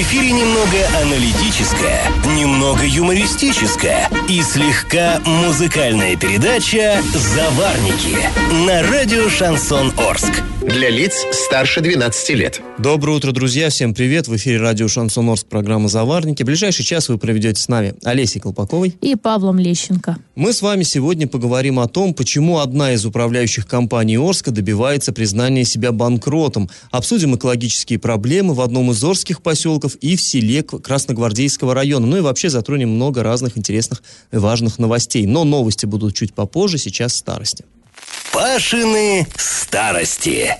В эфире немного аналитическая, немного юмористическая и слегка музыкальная передача «Заварники» на радио «Шансон Орск». Для лиц старше 12 лет. Доброе утро, друзья. Всем привет. В эфире радио Шансон Орск, программа «Заварники». Ближайший час вы проведете с нами Олесей Колпаковой и Павлом Лещенко. Мы с вами сегодня поговорим о том, почему одна из управляющих компаний Орска добивается признания себя банкротом. Обсудим экологические проблемы в одном из орских поселков и в селе Красногвардейского района. Ну и вообще затронем много разных интересных и важных новостей. Но новости будут чуть попозже, сейчас старости. Пашины старости.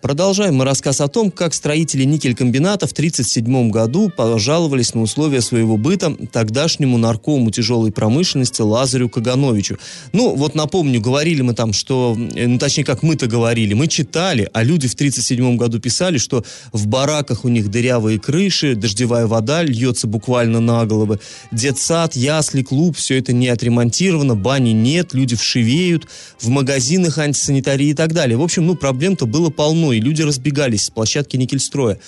Продолжаем мы рассказ о том, как строители никель-комбината в 1937 году пожаловались на условия своего быта тогдашнему наркому тяжелой промышленности Лазарю Кагановичу. Ну, вот напомню, говорили мы там, что, э, ну, точнее, как мы-то говорили, мы читали, а люди в 1937 году писали, что в бараках у них дырявые крыши, дождевая вода льется буквально на головы, детсад, ясли, клуб, все это не отремонтировано, бани нет, люди вшивеют, в магазинах антисанитарии и так далее. В общем, ну, проблем-то было полно полно, и люди разбегались с площадки Никельстроя.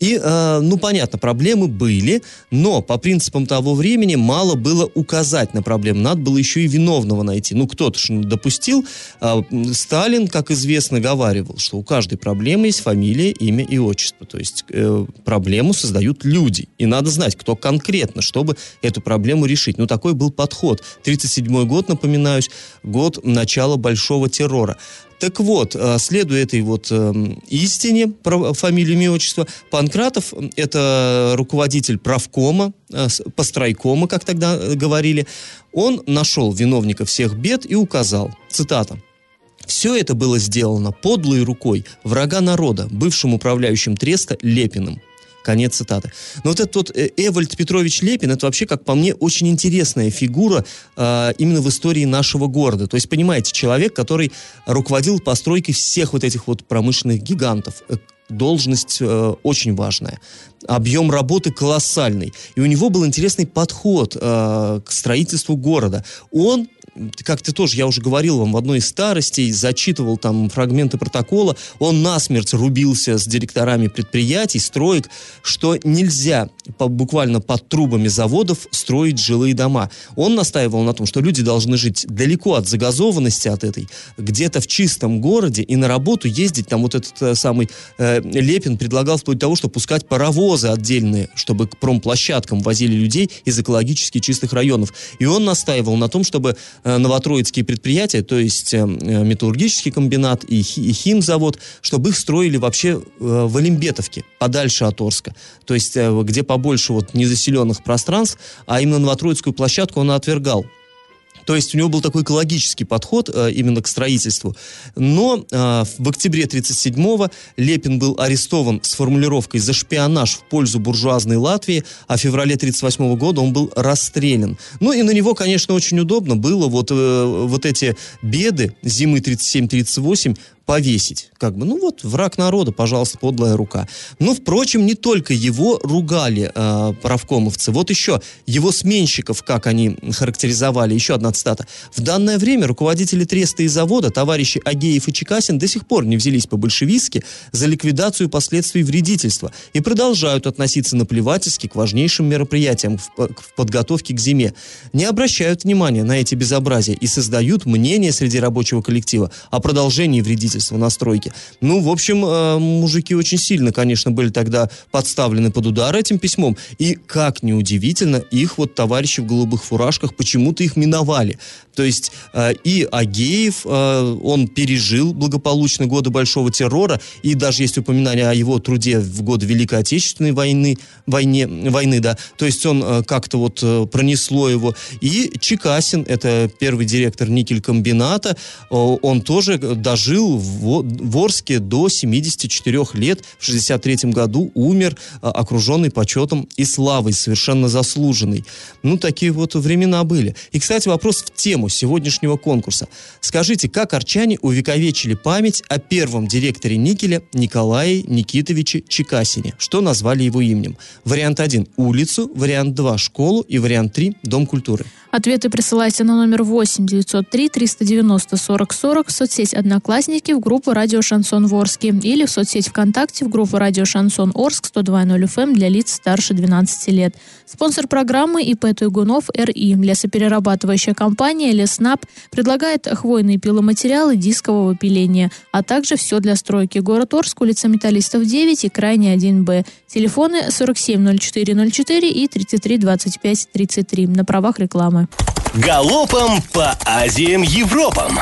И, э, ну, понятно, проблемы были, но по принципам того времени мало было указать на проблему. Надо было еще и виновного найти. Ну, кто-то же допустил. Э, Сталин, как известно, говаривал, что у каждой проблемы есть фамилия, имя и отчество. То есть э, проблему создают люди. И надо знать, кто конкретно, чтобы эту проблему решить. Ну, такой был подход. 1937 год, напоминаюсь, год начала большого террора. Так вот, э, следуя этой вот эм, истине, про фамилию, имя, отчество, Панкратов – это руководитель правкома, э, постройкома, как тогда э, говорили, он нашел виновника всех бед и указал, цитата, все это было сделано подлой рукой врага народа, бывшим управляющим треста Лепиным. Конец цитаты. Но вот этот вот э, Эвальд Петрович Лепин, это вообще, как по мне, очень интересная фигура э, именно в истории нашего города. То есть, понимаете, человек, который руководил постройкой всех вот этих вот промышленных гигантов. Э, должность э, очень важная. Объем работы колоссальный. И у него был интересный подход э, к строительству города. Он как ты тоже, я уже говорил вам в одной из старостей, зачитывал там фрагменты протокола, он насмерть рубился с директорами предприятий, строек, что нельзя по, буквально под трубами заводов строить жилые дома. Он настаивал на том, что люди должны жить далеко от загазованности от этой, где-то в чистом городе и на работу ездить, там вот этот э, самый э, Лепин предлагал вплоть до того, что пускать паровозы отдельные, чтобы к промплощадкам возили людей из экологически чистых районов. И он настаивал на том, чтобы новотроицкие предприятия, то есть э, э, металлургический комбинат и химзавод, чтобы их строили вообще в Олимбетовке, подальше от Орска. То есть где побольше вот незаселенных пространств, а именно новотроицкую площадку он отвергал. То есть у него был такой экологический подход э, именно к строительству. Но э, в октябре 1937-го Лепин был арестован с формулировкой «за шпионаж в пользу буржуазной Латвии», а в феврале 1938 года он был расстрелян. Ну и на него, конечно, очень удобно было вот, э, вот эти беды зимы 37-38 повесить. Как бы, ну вот, враг народа, пожалуйста, подлая рука. Но, впрочем, не только его ругали э, правкомовцы. Вот еще его сменщиков, как они характеризовали, еще одна цитата. В данное время руководители треста и завода, товарищи Агеев и Чекасин, до сих пор не взялись по-большевистски за ликвидацию последствий вредительства и продолжают относиться наплевательски к важнейшим мероприятиям в, в подготовке к зиме. Не обращают внимания на эти безобразия и создают мнение среди рабочего коллектива о продолжении вредительства строительства, на стройке. Ну, в общем, э, мужики очень сильно, конечно, были тогда подставлены под удар этим письмом. И, как неудивительно, их вот товарищи в голубых фуражках почему-то их миновали. То есть э, и Агеев, э, он пережил благополучно годы Большого террора, и даже есть упоминание о его труде в годы Великой Отечественной войны, войне, войны да, то есть он как-то вот пронесло его. И Чекасин, это первый директор никель-комбината, он тоже дожил в Орске до 74 лет. В 63 году умер, а, окруженный почетом и славой, совершенно заслуженный. Ну, такие вот времена были. И, кстати, вопрос в тему сегодняшнего конкурса. Скажите, как арчане увековечили память о первом директоре никеля Николае Никитовиче Чекасине? Что назвали его именем? Вариант 1 – улицу, вариант 2 – школу и вариант 3 – дом культуры. Ответы присылайте на номер 8 903 390 40 40 в соцсеть «Одноклассники» в группу «Радио Шансон Ворске» или в соцсеть ВКонтакте в группу «Радио Шансон Орск» 102.0 FM эм для лиц старше 12 лет. Спонсор программы ИП Туйгунов РИ. Лесоперерабатывающая компания «Леснаб» предлагает хвойные пиломатериалы дискового пиления, а также все для стройки. Город Орск, улица Металлистов 9 и крайне 1Б. Телефоны 470404 и 332533 на правах рекламы. Галопом по Азиям Европам!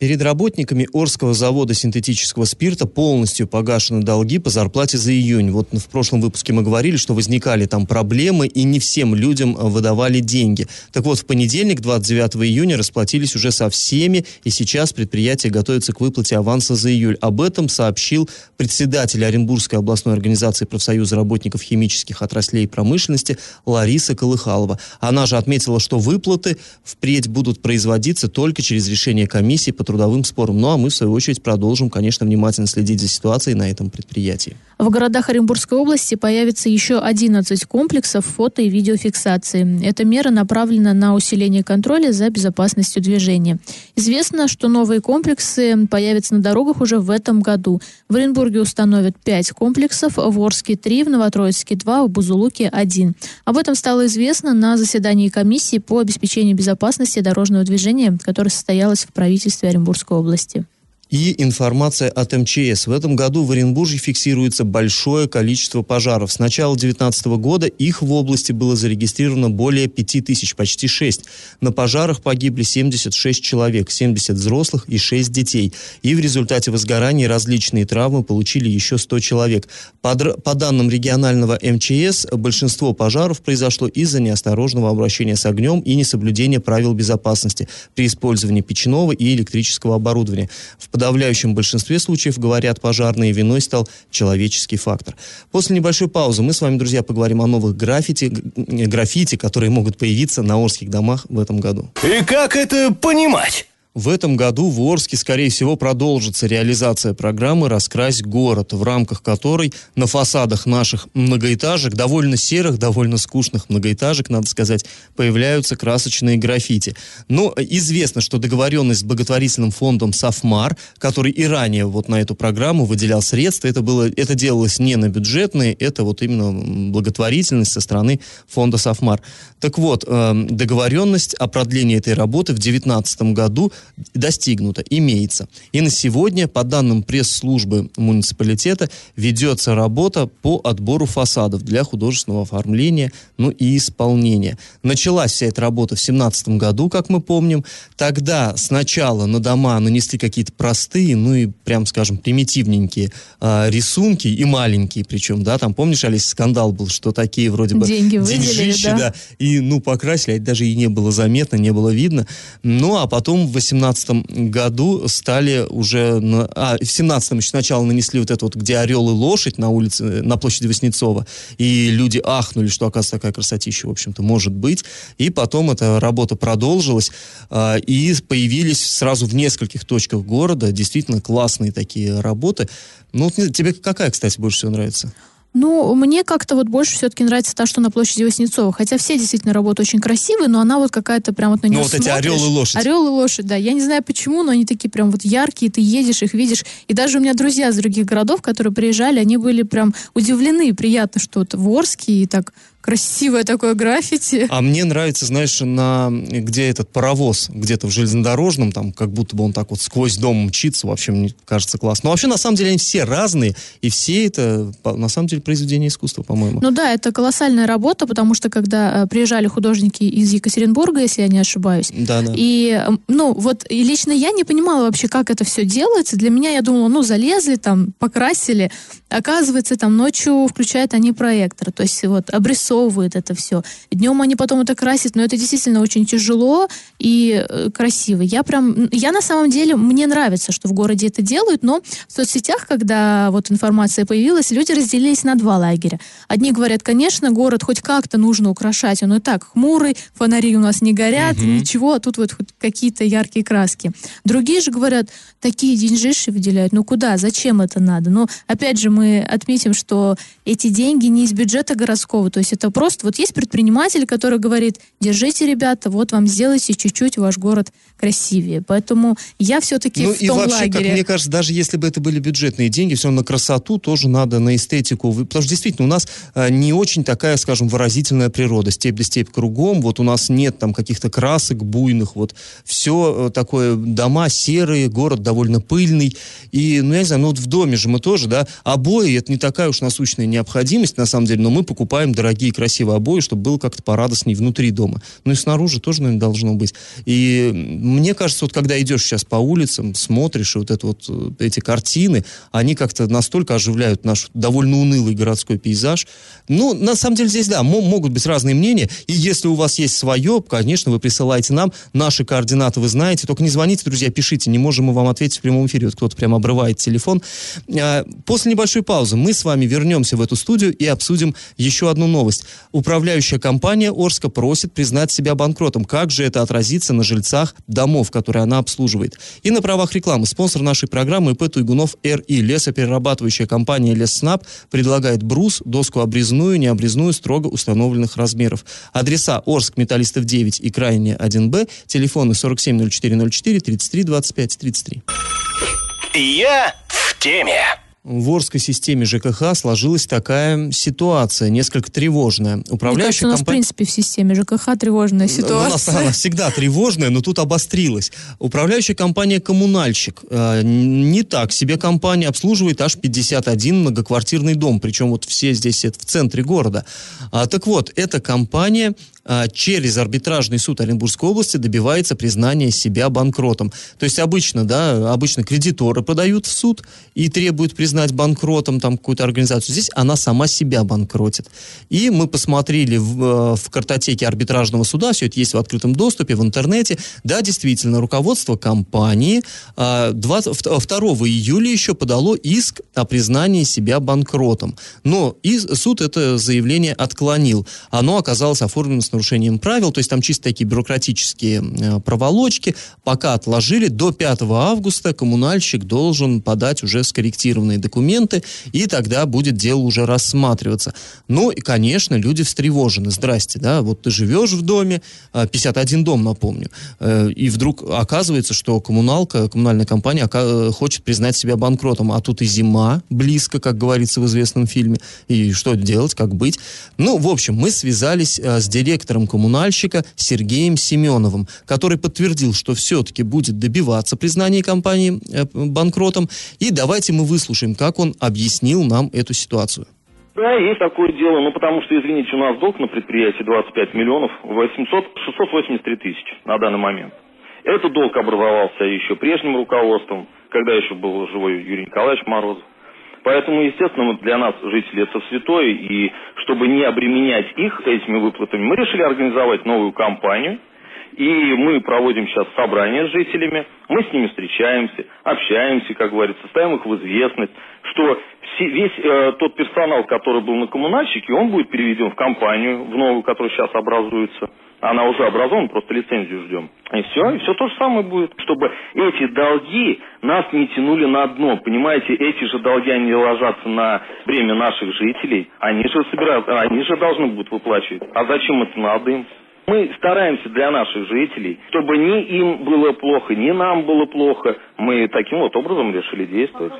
Перед работниками Орского завода синтетического спирта полностью погашены долги по зарплате за июнь. Вот в прошлом выпуске мы говорили, что возникали там проблемы, и не всем людям э, выдавали деньги. Так вот, в понедельник, 29 июня, расплатились уже со всеми, и сейчас предприятие готовится к выплате аванса за июль. Об этом сообщил председатель Оренбургской областной организации профсоюза работников химических отраслей и промышленности Лариса Колыхалова. Она же отметила, что выплаты впредь будут производиться только через решение комиссии по трудовым спорам. Ну а мы, в свою очередь, продолжим, конечно, внимательно следить за ситуацией на этом предприятии. В городах Оренбургской области появится еще 11 комплексов фото и видеофиксации. Эта мера направлена на усиление контроля за безопасностью движения. Известно, что новые комплексы появятся на дорогах уже в этом году. В Оренбурге установят 5 комплексов, в Орске 3, в Новотроицке 2, в Бузулуке 1. Об этом стало известно на заседании комиссии по обеспечению безопасности дорожного движения, которое состоялось в правительстве Оренбургской области. И информация от МЧС. В этом году в Оренбурге фиксируется большое количество пожаров. С начала 2019 года их в области было зарегистрировано более 5 тысяч, почти 6. На пожарах погибли 76 человек, 70 взрослых и 6 детей. И в результате возгорания различные травмы получили еще 100 человек. По, по данным регионального МЧС, большинство пожаров произошло из-за неосторожного обращения с огнем и несоблюдения правил безопасности при использовании печного и электрического оборудования. В подавляющем большинстве случаев, говорят пожарные, виной стал человеческий фактор. После небольшой паузы мы с вами, друзья, поговорим о новых граффити, граффити, которые могут появиться на Орских домах в этом году. И как это понимать? В этом году в Орске, скорее всего, продолжится реализация программы «Раскрась город», в рамках которой на фасадах наших многоэтажек, довольно серых, довольно скучных многоэтажек, надо сказать, появляются красочные граффити. Но известно, что договоренность с благотворительным фондом «Софмар», который и ранее вот на эту программу выделял средства, это, было, это делалось не на бюджетные, это вот именно благотворительность со стороны фонда «Софмар». Так вот, э, договоренность о продлении этой работы в 2019 году достигнуто, имеется. И на сегодня, по данным пресс-службы муниципалитета, ведется работа по отбору фасадов для художественного оформления, ну и исполнения. Началась вся эта работа в 2017 году, как мы помним. Тогда сначала на дома нанесли какие-то простые, ну и, прям скажем, примитивненькие э, рисунки, и маленькие причем, да, там, помнишь, Алис, скандал был, что такие вроде бы Деньги деньжищи, да. да, и, ну, покрасили, а даже и не было заметно, не было видно. Ну, а потом в 2018 году стали уже... На, а, в 17 еще сначала нанесли вот это вот, где орел и лошадь на улице, на площади Васнецова, и люди ахнули, что, оказывается, такая красотища, в общем-то, может быть. И потом эта работа продолжилась, а, и появились сразу в нескольких точках города действительно классные такие работы. Ну, тебе какая, кстати, больше всего нравится? Ну, мне как-то вот больше все-таки нравится та, что на площади Васнецова. Хотя все действительно работы очень красивые, но она вот какая-то прям вот на нее Ну, вот смотришь. эти орел и лошадь. Орел и лошадь, да. Я не знаю почему, но они такие прям вот яркие, ты едешь, их видишь. И даже у меня друзья из других городов, которые приезжали, они были прям удивлены. Приятно, что вот в Орске и так красивое такое граффити. А мне нравится, знаешь, на где этот паровоз, где-то в железнодорожном, там, как будто бы он так вот сквозь дом мчится, вообще, мне кажется, классно. Но вообще, на самом деле, они все разные, и все это, на самом деле, произведение искусства, по-моему. Ну да, это колоссальная работа, потому что, когда э, приезжали художники из Екатеринбурга, если я не ошибаюсь, да, да. и, ну, вот, и лично я не понимала вообще, как это все делается. Для меня, я думала, ну, залезли там, покрасили, оказывается, там ночью включают они проектор, то есть вот обрисовывают организовывает это все. Днем они потом это красят, но это действительно очень тяжело и э, красиво. Я прям, я на самом деле, мне нравится, что в городе это делают, но в соцсетях, когда вот информация появилась, люди разделились на два лагеря. Одни говорят, конечно, город хоть как-то нужно украшать, он и так хмурый, фонари у нас не горят, угу. ничего, а тут вот хоть какие-то яркие краски. Другие же говорят, такие деньжиши выделяют, ну куда, зачем это надо? Но опять же мы отметим, что эти деньги не из бюджета городского, то есть это просто, вот есть предприниматель, который говорит, держите, ребята, вот вам сделайте чуть-чуть ваш город красивее. Поэтому я все-таки ну, в том вообще, лагере. как мне кажется, даже если бы это были бюджетные деньги, все равно на красоту тоже надо, на эстетику. Потому что действительно у нас э, не очень такая, скажем, выразительная природа. Степь да степь кругом. Вот у нас нет там каких-то красок буйных. Вот все э, такое, дома серые, город довольно пыльный. И, ну, я не знаю, ну вот в доме же мы тоже, да, обои, это не такая уж насущная необходимость, на самом деле, но мы покупаем дорогие красивые обои, чтобы было как-то порадостней внутри дома. Ну и снаружи тоже, наверное, должно быть. И мне кажется, вот когда идешь сейчас по улицам, смотришь, и вот это вот, э, эти картины, они как-то настолько оживляют наш довольно унылый городской пейзаж. Ну, на самом деле здесь, да, могут быть разные мнения, и если у вас есть свое, конечно, вы присылайте нам, наши координаты вы знаете, только не звоните, друзья, пишите, не можем мы вам ответить в прямом эфире, вот кто-то прям обрывает телефон. А, после небольшой паузы мы с вами вернемся в эту студию и обсудим еще одну новость. Управляющая компания Орска просит признать себя банкротом. Как же это отразится на жильцах домов, которые она обслуживает? И на правах рекламы спонсор нашей программы ИП Туйгунов РИ. Лесоперерабатывающая компания Лесснаб предлагает брус, доску обрезную, необрезную, строго установленных размеров. Адреса Орск, Металлистов 9 и Крайне 1Б, телефоны 470404 33 25 33. Я в теме в Орской системе ЖКХ сложилась такая ситуация, несколько тревожная. Управляющая Мне кажется, у нас, компания... в принципе, в системе ЖКХ тревожная ситуация. У нас она всегда тревожная, но тут обострилась. Управляющая компания «Коммунальщик». Э, не так себе компания обслуживает аж 51 многоквартирный дом, причем вот все здесь это в центре города. А, так вот, эта компания через арбитражный суд Оренбургской области добивается признания себя банкротом. То есть обычно, да, обычно кредиторы подают в суд и требуют признать банкротом там какую-то организацию. Здесь она сама себя банкротит. И мы посмотрели в, э, в картотеке арбитражного суда, все это есть в открытом доступе, в интернете. Да, действительно, руководство компании 20, а, 2 июля еще подало иск о признании себя банкротом. Но и суд это заявление отклонил. Оно оказалось оформлено с нарушением правил, то есть там чисто такие бюрократические э, проволочки, пока отложили, до 5 августа коммунальщик должен подать уже скорректированные документы, и тогда будет дело уже рассматриваться. Ну и, конечно, люди встревожены. Здрасте, да, вот ты живешь в доме, 51 а, дом, напомню, э, и вдруг оказывается, что коммуналка, коммунальная компания хочет признать себя банкротом, а тут и зима близко, как говорится в известном фильме, и что делать, как быть. Ну, в общем, мы связались э, с директором директором коммунальщика Сергеем Семеновым, который подтвердил, что все-таки будет добиваться признания компании э, банкротом. И давайте мы выслушаем, как он объяснил нам эту ситуацию. Да, есть такое дело, ну потому что, извините, у нас долг на предприятии 25 миллионов 800, 683 тысячи на данный момент. Этот долг образовался еще прежним руководством, когда еще был живой Юрий Николаевич Морозов. Поэтому, естественно, для нас, жители, это святое, и чтобы не обременять их этими выплатами, мы решили организовать новую кампанию, и мы проводим сейчас собрания с жителями, мы с ними встречаемся, общаемся, как говорится, ставим их в известность, что все, весь э, тот персонал, который был на коммунальщике, он будет переведен в компанию, в новую, которая сейчас образуется. Она уже образована, просто лицензию ждем. И все, и все то же самое будет. Чтобы эти долги нас не тянули на дно. Понимаете, эти же долги, они ложатся на бремя наших жителей. Они же собирают, они же должны будут выплачивать. А зачем это надо им? Мы стараемся для наших жителей, чтобы ни им было плохо, ни нам было плохо. Мы таким вот образом решили действовать.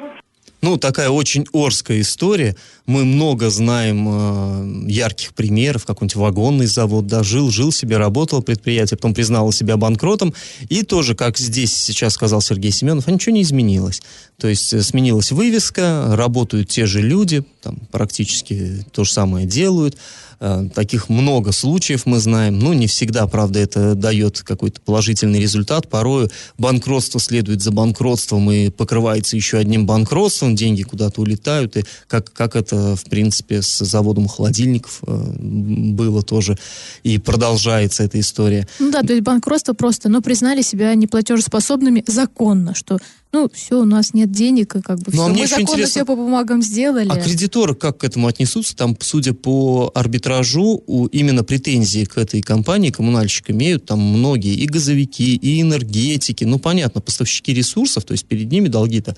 Ну, такая очень орская история. Мы много знаем э, ярких примеров. Какой-нибудь вагонный завод, да, жил, себе, работал предприятие, потом признало себя банкротом. И тоже, как здесь сейчас сказал Сергей Семенов, а ничего не изменилось. То есть э, сменилась вывеска, работают те же люди, там практически то же самое делают. Э, таких много случаев мы знаем. Ну, не всегда, правда, это дает какой-то положительный результат. Порою банкротство следует за банкротством и покрывается еще одним банкротством, деньги куда-то улетают, и как, как это, в принципе, с заводом холодильников э, было тоже, и продолжается эта история. Ну да, то есть банкротство просто, но признали себя неплатежеспособными законно, что ну, все, у нас нет денег, и как бы Ну, а все. мне Мы законно интересно, все по бумагам сделали. А кредиторы как к этому отнесутся? Там, судя по арбитражу, у, именно претензии к этой компании коммунальщик имеют там многие и газовики, и энергетики. Ну, понятно, поставщики ресурсов, то есть перед ними долги-то.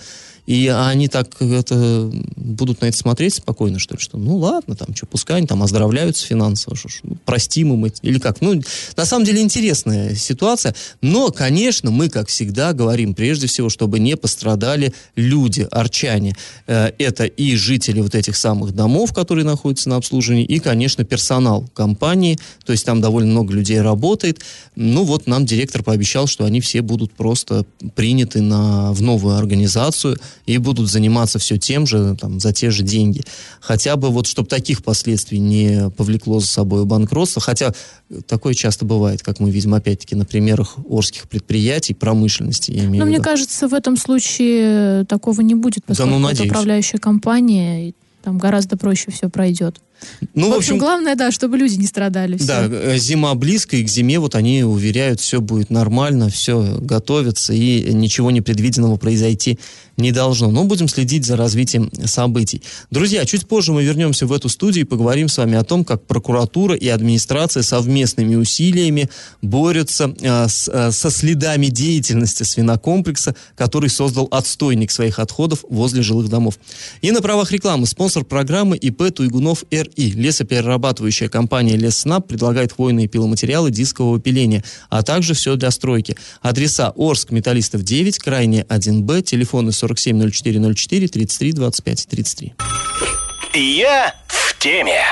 И они так это будут на это смотреть спокойно, что ли, что ну ладно, там, что, пускай они там оздоровляются финансово, что ж, ну, простим им эти, или как. Ну, на самом деле интересная ситуация, но, конечно, мы, как всегда, говорим прежде всего, чтобы не пострадали люди, арчане. Э, Это и жители вот этих самых домов, которые находятся на обслуживании, и, конечно, персонал компании, то есть там довольно много людей работает. Ну вот нам директор пообещал, что они все будут просто приняты на, в новую организацию и будут заниматься все тем же, там, за те же деньги. Хотя бы вот, чтобы таких последствий не повлекло за собой банкротство, хотя такое часто бывает, как мы видим, опять-таки, на примерах орских предприятий, промышленности, я имею Но в мне виду. кажется, в этом случае такого не будет, Да, ну, поскольку это управляющая компания, там гораздо проще все пройдет. Ну, в общем, главное, да, чтобы люди не страдали. Да, э, зима близко, и к зиме вот они уверяют, все будет нормально, все готовится, и ничего непредвиденного произойти не должно. Но будем следить за развитием событий. Друзья, чуть позже мы вернемся в эту студию и поговорим с вами о том, как прокуратура и администрация совместными усилиями борются э, с- э, со следами деятельности свинокомплекса, который создал отстойник своих отходов возле жилых домов. И на правах рекламы спонсор программы ИП Туйгунов РИ. Лесоперерабатывающая компания Лесснаб предлагает хвойные пиломатериалы дискового пиления, а также все для стройки. Адреса Орск, Металлистов 9, Крайне 1Б, телефоны 470404 33 25 33. Я в теме.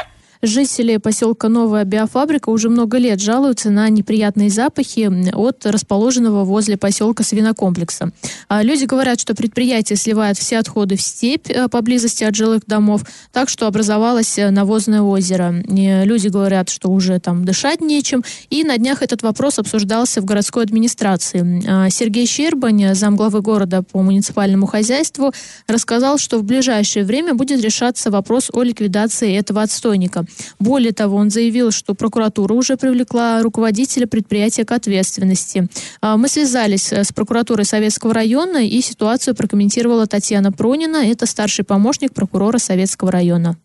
Жители поселка Новая Биофабрика уже много лет жалуются на неприятные запахи от расположенного возле поселка свинокомплекса. А Люди говорят, что предприятие сливает все отходы в степь э, поблизости от жилых домов, так что образовалось э, навозное озеро. Люди говорят, что уже там дышать нечем. И на днях этот вопрос обсуждался в городской администрации. А Сергей Щербань, замглавы города по муниципальному хозяйству, рассказал, что в ближайшее время будет решаться вопрос о ликвидации этого отстойника. Более того, он заявил, что прокуратура уже привлекла руководителя предприятия к ответственности. А, Мы связались э, с прокуратурой Советского района и ситуацию прокомментировала Татьяна Пронина, это старший помощник прокурора Советского района.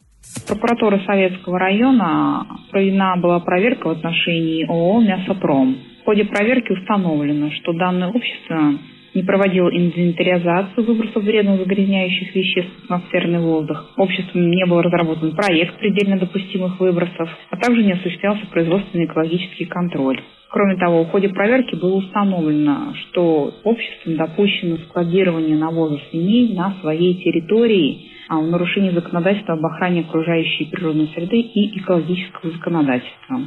Прокуратура Советского района проведена была проверка в отношении ООО «Мясопром». В ходе проверки установлено, что данное общество не проводило инвентаризацию выбросов вредных загрязняющих веществ в атмосферный воздух. Обществом не был разработан проект предельно допустимых выбросов, а также не осуществлялся производственный экологический контроль. Кроме того, в ходе проверки было установлено, что обществом допущено складирование навоза свиней на своей территории а, в нарушении законодательства об охране окружающей природной среды и экологического законодательства.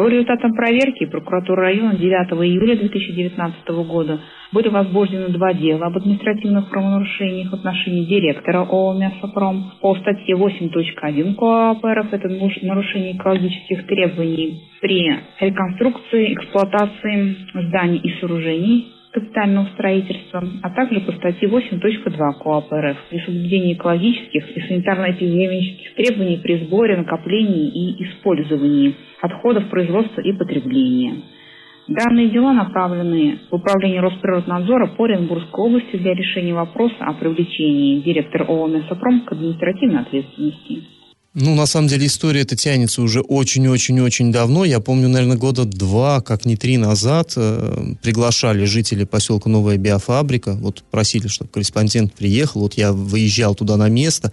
По результатам проверки прокуратуры района 9 июля 2019 года были возбуждены два дела об административных правонарушениях в отношении директора ООО «Мясопром» по статье 8.1 КоАП РФ это нарушение экологических требований при реконструкции, эксплуатации зданий и сооружений капитального строительства, а также по статье 8.2 КоАП РФ при соблюдении экологических и санитарно-эпидемических требований при сборе, накоплении и использовании отходов производства и потребления. Данные дела направлены в Управление Росприроднадзора по Оренбургской области для решения вопроса о привлечении директора ООО «Мясопром» к административной ответственности. Ну, на самом деле, история эта тянется уже очень-очень-очень давно. Я помню, наверное, года два, как не три назад, э, приглашали жители поселка Новая Биофабрика. Вот просили, чтобы корреспондент приехал. Вот я выезжал туда на место.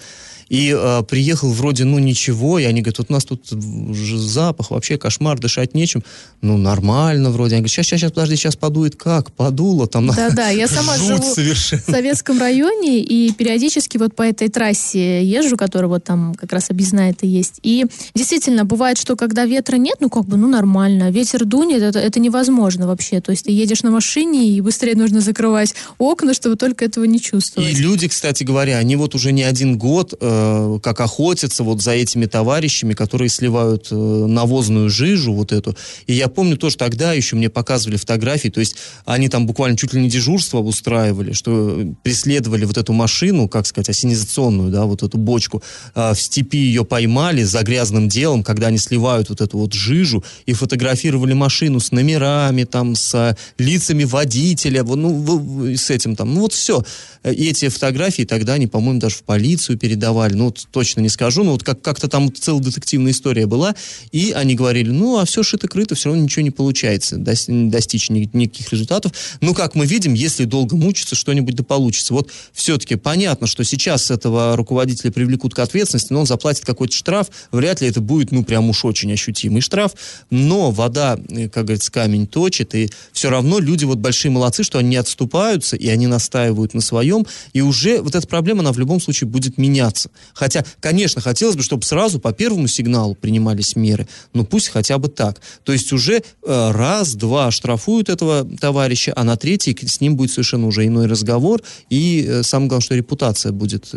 И э, приехал вроде, ну, ничего. И они говорят, вот у нас тут запах, вообще кошмар, дышать нечем. Ну, нормально вроде. Они говорят, сейчас, сейчас, сейчас, подожди, сейчас подует. Как? Подуло там. Да-да, я сама живу совершенно. в Советском районе и периодически вот по этой трассе езжу, которая вот там как раз объездная знаю, это есть. И действительно, бывает, что когда ветра нет, ну как бы, ну нормально, ветер дунет, это, это невозможно вообще. То есть ты едешь на машине, и быстрее нужно закрывать окна, чтобы только этого не чувствовать. И люди, кстати говоря, они вот уже не один год э, как охотятся вот за этими товарищами, которые сливают э, навозную жижу вот эту. И я помню тоже тогда еще мне показывали фотографии, то есть они там буквально чуть ли не дежурство устраивали, что преследовали вот эту машину, как сказать, осенизационную, да, вот эту бочку, э, в степи ее поймали за грязным делом, когда они сливают вот эту вот жижу и фотографировали машину с номерами, там, с э, лицами водителя, ну, с этим там, ну вот все. И эти фотографии тогда они, по-моему, даже в полицию передавали, ну вот точно не скажу, но вот как- как-то там целая детективная история была, и они говорили, ну а все шито-крыто, все равно ничего не получается, дос- достичь ни- никаких результатов. Ну, как мы видим, если долго мучиться, что-нибудь да получится. Вот все-таки понятно, что сейчас этого руководителя привлекут к ответственности, но он заплатит какой-то штраф, вряд ли это будет, ну, прям уж очень ощутимый штраф, но вода, э, как говорится, камень точит, и все равно люди вот большие молодцы, что они отступаются, и они настаивают на своем, и уже вот эта проблема, она в любом случае будет меняться. Хотя, конечно, хотелось бы, чтобы сразу по первому сигналу принимались меры, но пусть хотя бы так. То есть уже э, раз, два штрафуют этого товарища, а на третий с ним будет совершенно уже иной разговор, и э, самое главное, что репутация будет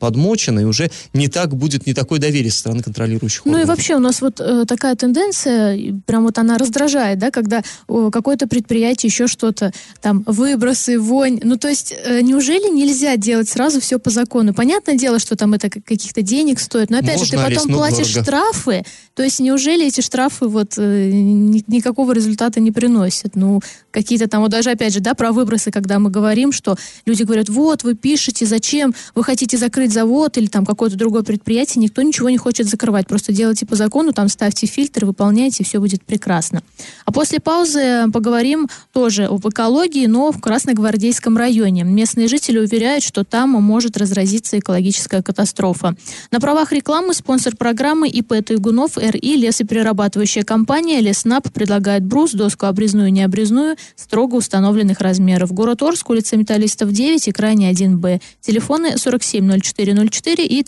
подмочена, и уже не так будет, не такое доверие со стороны контролирующих Ну и органов. вообще у нас вот э, такая тенденция, прям вот она раздражает, да, когда о, какое-то предприятие еще что-то, там, выбросы, вонь. Ну то есть э, неужели нельзя делать сразу все по закону? Понятное дело, что там это как- каких-то денег стоит, но опять же, Можно, ты потом но платишь дорого. штрафы, то есть неужели эти штрафы вот э, ни- никакого результата не приносят? Ну, какие-то там, вот даже опять же, да, про выбросы, когда мы говорим, что люди говорят, вот, вы пишете, зачем, вы хотите закрыть завод или там какое-то другое предприятие, никто ничего не хочет закрывать, просто делайте по закону, там ставьте фильтр, выполняйте, все будет прекрасно. А после паузы поговорим тоже об экологии, но в Красногвардейском районе. Местные жители уверяют, что там может разразиться экологическая катастрофа. На правах рекламы спонсор программы ИП Туйгунов РИ лесоперерабатывающая компания Леснап предлагает брус, доску обрезную и необрезную строго установленных размеров. Город Орск, улица Металлистов 9 и крайне 1Б. Телефоны 470404 и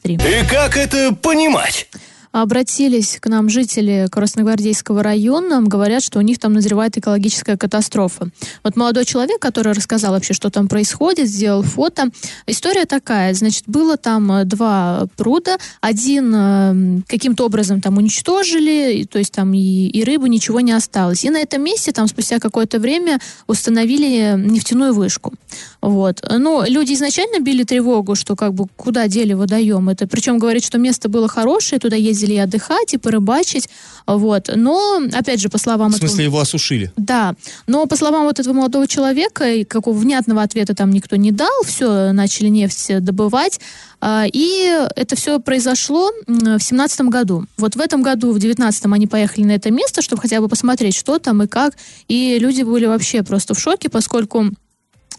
332533. И как это понимать? Обратились к нам жители Красногвардейского района, говорят, что у них там назревает экологическая катастрофа. Вот молодой человек, который рассказал вообще, что там происходит, сделал фото. История такая, значит, было там э, два пруда, один э, каким-то образом там уничтожили, то есть там и, и рыбы, ничего не осталось. И на этом месте там спустя какое-то время установили нефтяную вышку. Вот. Но люди изначально били тревогу, что как бы куда дели водоем. Это причем говорит, что место было хорошее, туда ездили и отдыхать, и порыбачить. Вот. Но, опять же, по словам В этого- смысле, его осушили? да, но по словам вот этого молодого человека, какого внятного ответа там никто не дал, все, начали нефть добывать, а, и это все произошло в семнадцатом году. Вот в этом году, в девятнадцатом, они поехали на это место, чтобы хотя бы посмотреть, что там и как, и люди были вообще просто в шоке, поскольку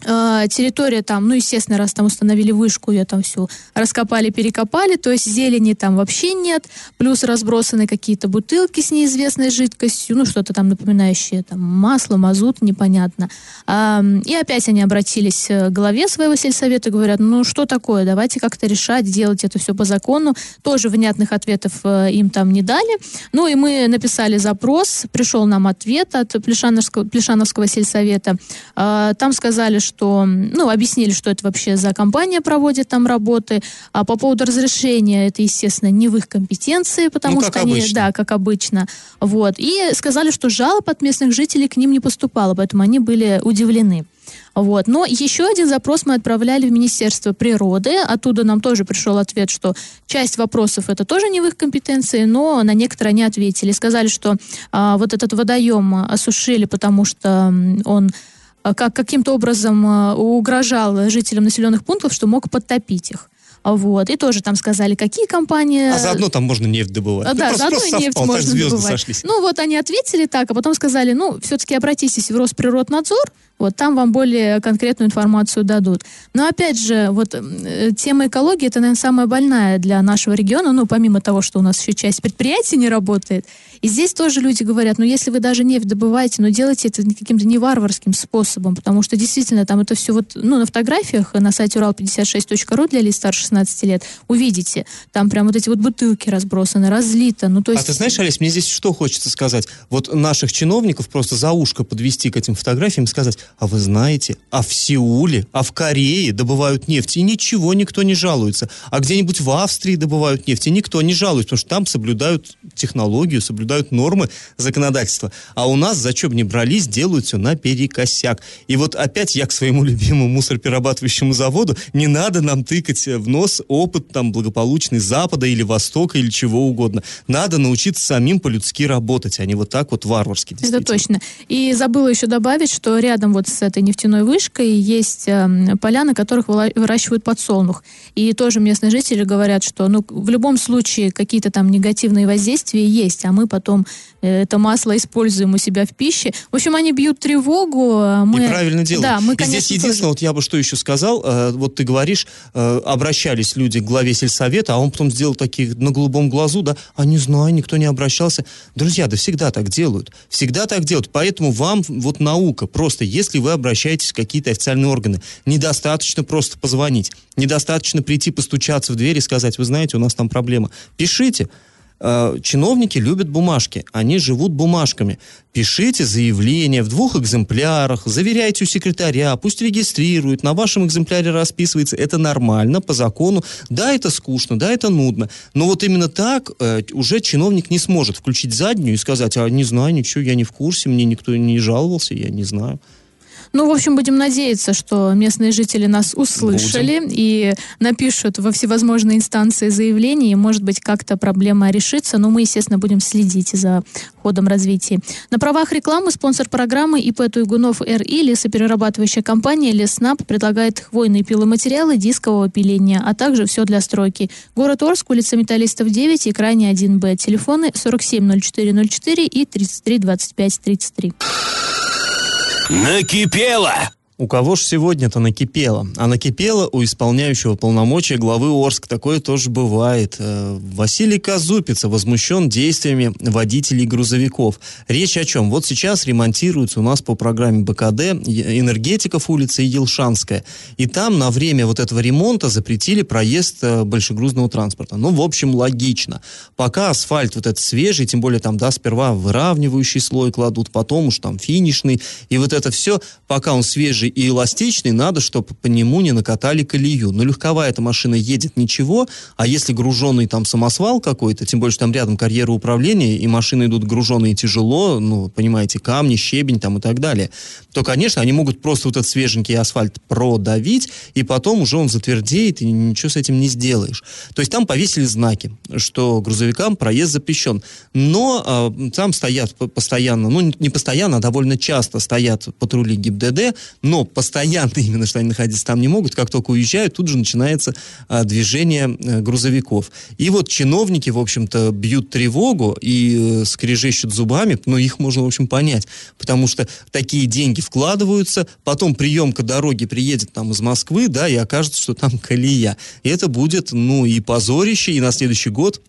э, территория там, ну, естественно, раз там установили вышку, ее там всю раскопали, перекопали, то есть зелени там вообще нет, плюс разбросаны какие-то бутылки с неизвестной жидкостью, ну, что-то там напоминающее, там, масло, мазут, непонятно. И опять они обратились э, к главе своего сельсовета и говорят, ну, что такое, давайте как-то решать, делать это все по закону. Тоже внятных ответов э, им там не дали. Ну, и мы написали запрос, пришел нам ответ от Плешановского, Плешановского сельсовета. Там сказали, что, ну, объяснили, что это вообще за компания проводит там работы. А по поводу разрешения, это, естественно, не в их компетенции, потому Ну, что они, обычно. да, как обычно. Вот. И сказали, что жалоб от местных жителей к ним не поступало, поэтому они были удивлены. Вот. Но еще один запрос мы отправляли в Министерство природы. Оттуда нам тоже пришел ответ, что часть вопросов это тоже не в их компетенции, но на некоторые они ответили. Сказали, что а, вот этот водоем осушили, потому что он как каким-то образом а, угрожал жителям населенных пунктов, что мог подтопить их. А Вот. И тоже там сказали, какие компании... А заодно там можно нефть добывать. А, Ну, да, просто- заодно просто нефть можно добывать. сошлись. Ну вот они ответили так, а потом сказали, ну, все-таки обратитесь в Росприроднадзор, вот там вам более конкретную информацию дадут. Но опять же, вот э, тема экологии, это, наверное, самая больная для нашего региона, ну, помимо того, что у нас еще часть предприятий не работает. И здесь тоже люди говорят, ну если вы даже нефть добываете, но делайте это каким-то не варварским способом, потому что действительно там это все вот, ну на фотографиях на сайте урал56.ру для лиц старше 16 лет увидите, там прям вот эти вот бутылки разбросаны, разлито, ну то есть... А ты знаешь, Олесь, мне здесь что хочется сказать? Вот наших чиновников просто за ушко подвести к этим фотографиям и сказать, а вы знаете, а в Сеуле, а в Корее добывают нефть, и ничего никто не жалуется. А где-нибудь в Австрии добывают нефть, и никто не жалуется, потому что там соблюдают технологию, соблюдают нормы законодательства. А у нас, за что бы ни брались, делают все наперекосяк. И вот опять я к своему любимому мусороперерабатывающему заводу, не надо нам тыкать в нос опыт там благополучный Запада или Востока или чего угодно. Надо научиться самим по-людски работать, а не вот так вот варварски. Это точно. И забыла еще добавить, что рядом вот с этой нефтяной вышкой есть э, поля, на которых выращивают подсолнух. И тоже местные жители говорят, что ну, в любом случае какие-то там негативные воздействия есть, а мы потом это масло используем у себя в пище. В общем, они бьют тревогу. А мы... И правильно делают. Да, мы, и здесь единственное, тоже... вот я бы что еще сказал, э, вот ты говоришь, э, обращались люди к главе сельсовета, а он потом сделал таких на голубом глазу, да, а не знаю, никто не обращался. Друзья, да всегда так делают. Всегда так делают. Поэтому вам вот наука. Просто если вы обращаетесь в какие-то официальные органы, недостаточно просто позвонить. Недостаточно прийти постучаться в дверь и сказать, вы знаете, у нас там проблема. Пишите. Э, чиновники любят бумажки, они живут бумажками. Пишите заявление в двух экземплярах, заверяйте у секретаря, пусть регистрирует, на вашем экземпляре расписывается. Это нормально, по закону. Да, это скучно, да, это нудно. Но вот именно так э, уже чиновник не сможет включить заднюю и сказать, а не знаю ничего, я не в курсе, мне никто не жаловался, я не знаю. Ну, в общем, будем надеяться, что местные жители нас услышали будем. и напишут во всевозможные инстанции заявления, и, может быть, как-то проблема решится, но мы, естественно, будем следить за ходом развития. На правах рекламы спонсор программы ИП Туйгунов РИ лесоперерабатывающая компания Леснаб предлагает хвойные пиломатериалы дискового пиления, а также все для стройки. Город Орск, улица Металлистов 9 и крайне 1Б. Телефоны 470404 и 332533. Накипело! У кого же сегодня-то накипело? А накипело у исполняющего полномочия главы Орск. Такое тоже бывает. Э, Василий Казупица возмущен действиями водителей грузовиков. Речь о чем? Вот сейчас ремонтируется у нас по программе БКД Энергетиков улица и Елшанская. И там на время вот этого ремонта запретили проезд э, большегрузного транспорта. Ну, в общем, логично. Пока асфальт вот этот свежий, тем более там, да, сперва выравнивающий слой кладут, потом уж там финишный. И вот это все, пока он свежий, и эластичный, надо, чтобы по нему не накатали колею. Но легковая эта машина едет ничего, а если груженный там самосвал какой-то, тем более, что там рядом карьера управления, и машины идут груженные тяжело, ну, понимаете, камни, щебень там и так далее, то, конечно, они могут просто вот этот свеженький асфальт продавить, и потом уже он затвердеет, и ничего с этим не сделаешь. То есть там повесили знаки, что грузовикам проезд запрещен. Но э, там стоят постоянно, ну, не постоянно, а довольно часто стоят патрули ГИБДД, но постоянно именно, что они находиться там не могут, как только уезжают, тут же начинается а, движение а, грузовиков. И вот чиновники, в общем-то, бьют тревогу и э, скрежещут зубами, но их можно, в общем, понять, потому что такие деньги вкладываются, потом приемка дороги приедет там из Москвы, да, и окажется, что там колея. И это будет, ну, и позорище, и на следующий год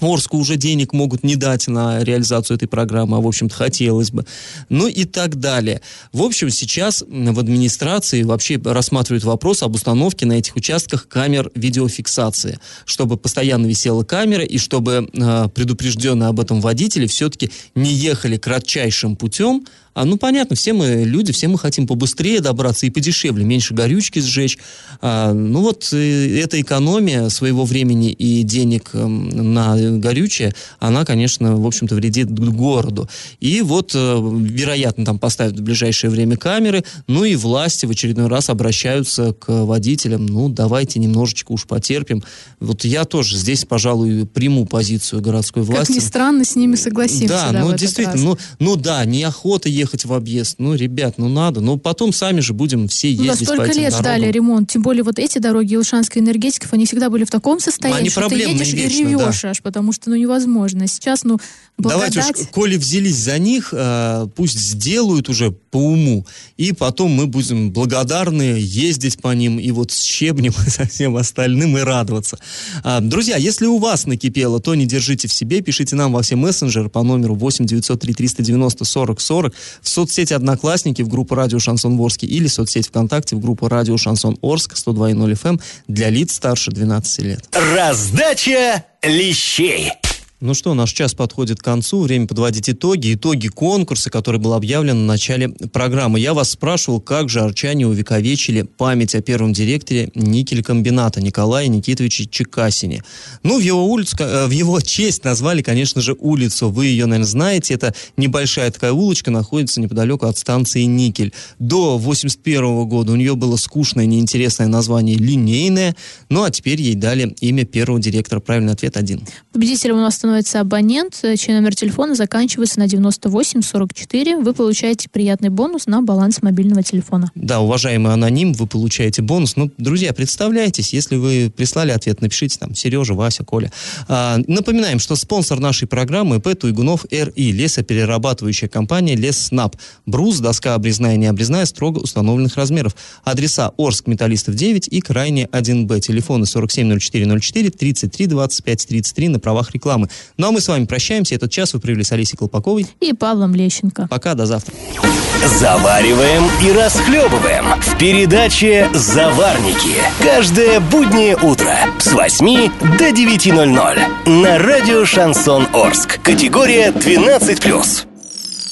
Орску уже денег могут не дать на реализацию этой программы, а, в общем-то, хотелось бы. Ну и так далее. В общем, сейчас в администрации вообще рассматривают вопрос об установке на этих участках камер видеофиксации, чтобы постоянно висела камера и чтобы э, предупрежденные об этом водители все-таки не ехали кратчайшим путем, а, ну, понятно, все мы люди, все мы хотим побыстрее добраться и подешевле, меньше горючки сжечь. А, ну, вот э, эта экономия своего времени и денег э, на горючее, она, конечно, в общем-то, вредит городу. И вот, э, вероятно, там поставят в ближайшее время камеры, ну и власти в очередной раз обращаются к водителям, ну, давайте немножечко уж потерпим. Вот я тоже здесь, пожалуй, приму позицию городской власти. Как ни странно, с ними согласимся. Да, да ну, действительно, ну, ну да, неохота ехать ехать в объезд. Ну, ребят, ну надо. Но потом сами же будем все Ну, ездить столько по этим лет дорогам. ждали ремонт. Тем более вот эти дороги Илшанской энергетиков, они всегда были в таком состоянии, Они что ты едешь и вечно, ревешь аж, потому что ну невозможно. Сейчас, ну, Давайте благодать... уж, коли взялись за них, э, пусть сделают уже по уму, и потом мы будем благодарны ездить по ним и вот с щебнем и со всем остальным и радоваться. А, друзья, если у вас накипело, то не держите в себе, пишите нам во все мессенджеры по номеру 8 903 390 40 40 в соцсети Одноклассники в группу Радио Шансон Ворске или соцсеть ВКонтакте в группу Радио Шансон Орск 102.0 FM для лиц старше 12 лет. Раздача лещей. Ну что, наш час подходит к концу, время подводить итоги, итоги конкурса, который был объявлен в начале программы. Я вас спрашивал, как же арчане увековечили память о первом директоре никель-комбината Николае Никитовиче Чекасине. Ну, в его, улицу, э, в его честь назвали, конечно же, улицу. Вы ее, наверное, знаете. Это небольшая такая улочка, находится неподалеку от станции Никель. До 81 года у нее было скучное, неинтересное название «Линейное», ну а теперь ей дали имя первого директора. Правильный ответ один. Победителем у нас становится абонент, э, чей номер телефона заканчивается на 9844. Вы получаете приятный бонус на баланс мобильного телефона. Да, уважаемый аноним, вы получаете бонус. Ну, друзья, представляйтесь, если вы прислали ответ, напишите там Сережа, Вася, Коля. А, напоминаем, что спонсор нашей программы ИП Туйгунов РИ, лесоперерабатывающая компания Лесснаб. Брус, доска обрезная и необрезная, строго установленных размеров. Адреса Орск, Металлистов 9 и Крайне 1Б. Телефоны 470404 33 25 33 на правах рекламы. Ну а мы с вами прощаемся. Этот час вы провели с Алисой Колпаковой. И Павлом Лещенко. Пока, до завтра. Завариваем и расхлебываем в передаче «Заварники». Каждое буднее утро с 8 до 9.00 на радио «Шансон Орск». Категория 12+.